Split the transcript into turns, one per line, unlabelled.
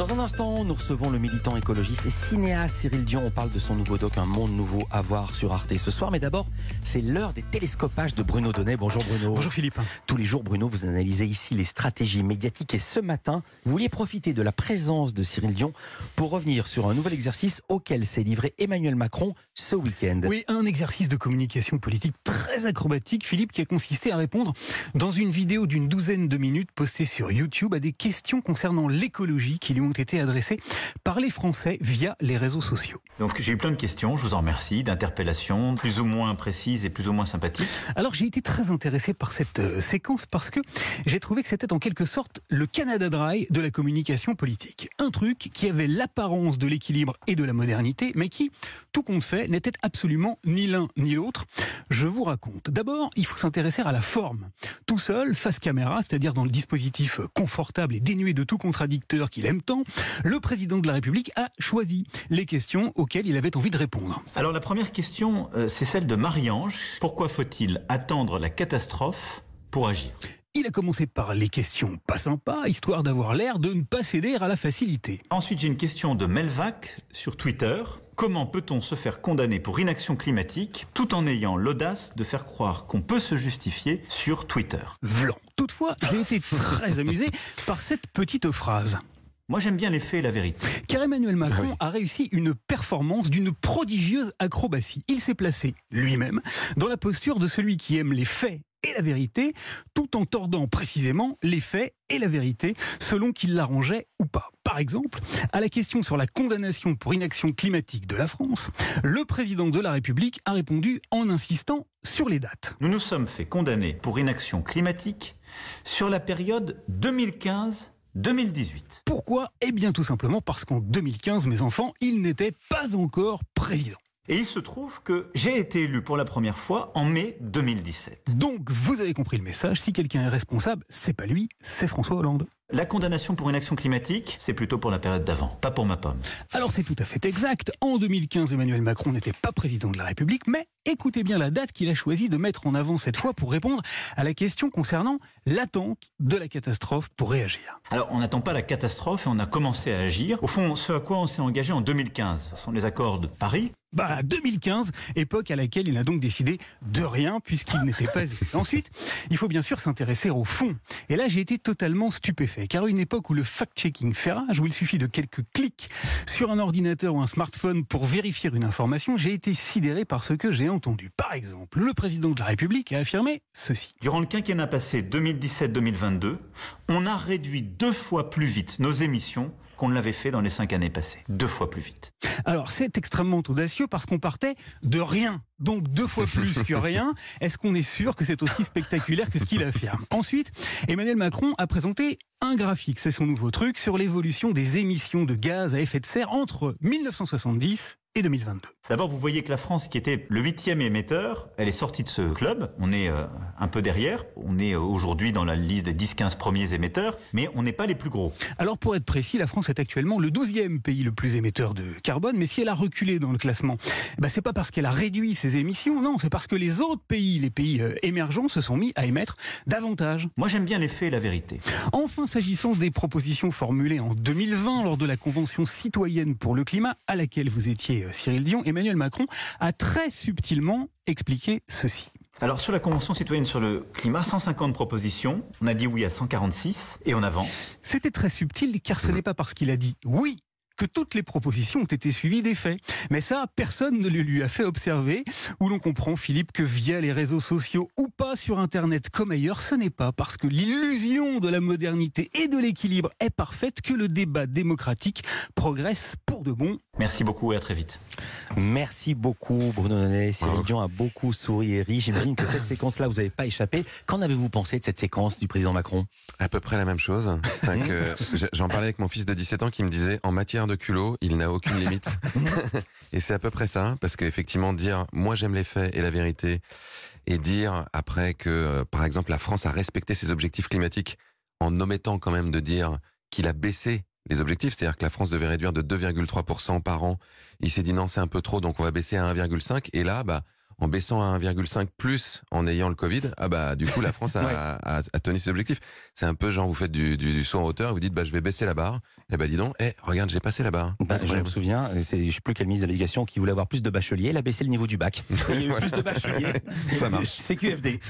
Dans un instant, nous recevons le militant écologiste et cinéaste Cyril Dion. On parle de son nouveau doc, Un monde nouveau à voir sur Arte ce soir. Mais d'abord, c'est l'heure des télescopages de Bruno Donnet. Bonjour Bruno.
Bonjour Philippe.
Tous les jours, Bruno, vous analysez ici les stratégies médiatiques. Et ce matin, vous vouliez profiter de la présence de Cyril Dion pour revenir sur un nouvel exercice auquel s'est livré Emmanuel Macron ce week-end.
Oui, un exercice de communication politique très acrobatique, Philippe, qui a consisté à répondre dans une vidéo d'une douzaine de minutes postée sur YouTube à des questions concernant l'écologie qui lui ont ont été adressées par les Français via les réseaux sociaux.
Donc j'ai eu plein de questions, je vous en remercie, d'interpellations plus ou moins précises et plus ou moins sympathiques.
Alors j'ai été très intéressé par cette euh, séquence parce que j'ai trouvé que c'était en quelque sorte le Canada Dry de la communication politique. Un truc qui avait l'apparence de l'équilibre et de la modernité, mais qui, tout compte fait, n'était absolument ni l'un ni l'autre. Je vous raconte. D'abord, il faut s'intéresser à la forme. Tout seul, face caméra, c'est-à-dire dans le dispositif confortable et dénué de tout contradicteur qu'il aime tant, le président de la République a choisi les questions auxquelles il avait envie de répondre.
Alors la première question, euh, c'est celle de Marie-Ange. Pourquoi faut-il attendre la catastrophe pour agir?
Il a commencé par les questions pas sympas, histoire d'avoir l'air de ne pas céder à la facilité.
Ensuite, j'ai une question de Melvac sur Twitter. Comment peut-on se faire condamner pour inaction climatique tout en ayant l'audace de faire croire qu'on peut se justifier sur Twitter?
Vlan. Toutefois, j'ai été très amusé par cette petite phrase.
Moi, j'aime bien les faits et la vérité.
Car Emmanuel Macron a réussi une performance d'une prodigieuse acrobatie. Il s'est placé lui-même dans la posture de celui qui aime les faits et la vérité, tout en tordant précisément les faits et la vérité, selon qu'il l'arrangeait ou pas. Par exemple, à la question sur la condamnation pour inaction climatique de la France, le président de la République a répondu en insistant sur les dates.
Nous nous sommes fait condamner pour inaction climatique sur la période 2015 2018.
Pourquoi? Eh bien tout simplement parce qu'en 2015, mes enfants, il n'était pas encore président.
Et il se trouve que j'ai été élu pour la première fois en mai 2017.
Donc vous avez compris le message, si quelqu'un est responsable, c'est pas lui, c'est François Hollande.
La condamnation pour une action climatique, c'est plutôt pour la période d'avant, pas pour ma pomme.
Alors c'est tout à fait exact. En 2015, Emmanuel Macron n'était pas président de la République, mais écoutez bien la date qu'il a choisi de mettre en avant cette fois pour répondre à la question concernant l'attente de la catastrophe pour réagir.
Alors on n'attend pas la catastrophe et on a commencé à agir. Au fond, ce à quoi on s'est engagé en 2015, ce sont les accords de Paris,
bah, 2015, époque à laquelle il a donc décidé de rien puisqu'il n'était pas élu. Ensuite, il faut bien sûr s'intéresser au fond. Et là, j'ai été totalement stupéfait, car une époque où le fact-checking fait rage, où il suffit de quelques clics sur un ordinateur ou un smartphone pour vérifier une information, j'ai été sidéré par ce que j'ai entendu. Par exemple, le président de la République a affirmé ceci.
Durant le quinquennat passé 2017-2022, on a réduit deux fois plus vite nos émissions qu'on ne l'avait fait dans les cinq années passées. Deux fois plus vite.
Alors c'est extrêmement audacieux parce qu'on partait de rien. Donc deux fois plus que rien. Est-ce qu'on est sûr que c'est aussi spectaculaire que ce qu'il affirme? Ensuite, Emmanuel Macron a présenté un graphique, c'est son nouveau truc, sur l'évolution des émissions de gaz à effet de serre entre 1970 et 2022.
D'abord, vous voyez que la France, qui était le huitième émetteur, elle est sortie de ce club. On est euh, un peu derrière. On est euh, aujourd'hui dans la liste des 10-15 premiers émetteurs, mais on n'est pas les plus gros.
Alors, pour être précis, la France est actuellement le 12e pays le plus émetteur de carbone, mais si elle a reculé dans le classement, bah, c'est pas parce qu'elle a réduit ses émissions, non, c'est parce que les autres pays, les pays euh, émergents, se sont mis à émettre davantage.
Moi, j'aime bien les faits et la vérité.
Enfin, s'agissant des propositions formulées en 2020 lors de la Convention citoyenne pour le climat, à laquelle vous étiez euh, Cyril Dion, Emmanuel Macron a très subtilement expliqué ceci.
Alors sur la Convention citoyenne sur le climat, 150 propositions, on a dit oui à 146 et on avance.
C'était très subtil car ce n'est pas parce qu'il a dit oui que toutes les propositions ont été suivies des faits. Mais ça, personne ne le lui a fait observer, où l'on comprend, Philippe, que via les réseaux sociaux ou pas sur Internet comme ailleurs, ce n'est pas parce que l'illusion de la modernité et de l'équilibre est parfaite que le débat démocratique progresse pour de bon.
Merci beaucoup et à très vite.
Merci beaucoup Bruno Donnet. Cyril Dion a beaucoup souri et ri. J'imagine que cette séquence-là, vous n'avez pas échappé. Qu'en avez-vous pensé de cette séquence du président Macron?
À peu près la même chose. J'en parlais avec mon fils de 17 ans qui me disait en matière de culot, il n'a aucune limite. et c'est à peu près ça, parce qu'effectivement, dire moi j'aime les faits et la vérité, et dire après que, euh, par exemple, la France a respecté ses objectifs climatiques en omettant quand même de dire qu'il a baissé les objectifs, c'est-à-dire que la France devait réduire de 2,3% par an. Il s'est dit non, c'est un peu trop, donc on va baisser à 1,5. Et là, bah, en baissant à 1,5 plus en ayant le Covid, ah bah du coup la France a,
Ouais.
a- a tenu ses objectifs. C'est un peu genre vous faites du, du, du saut en hauteur, vous dites bah je vais baisser la barre, et bah dis donc, eh regarde j'ai passé la barre.
Ben, je me souviens, c'est, je sais plus quel ministre de l'éducation qui voulait avoir plus de bacheliers, il a baissé le niveau du bac. Il y a eu plus de bacheliers.
Ça marche.
C'est QFD.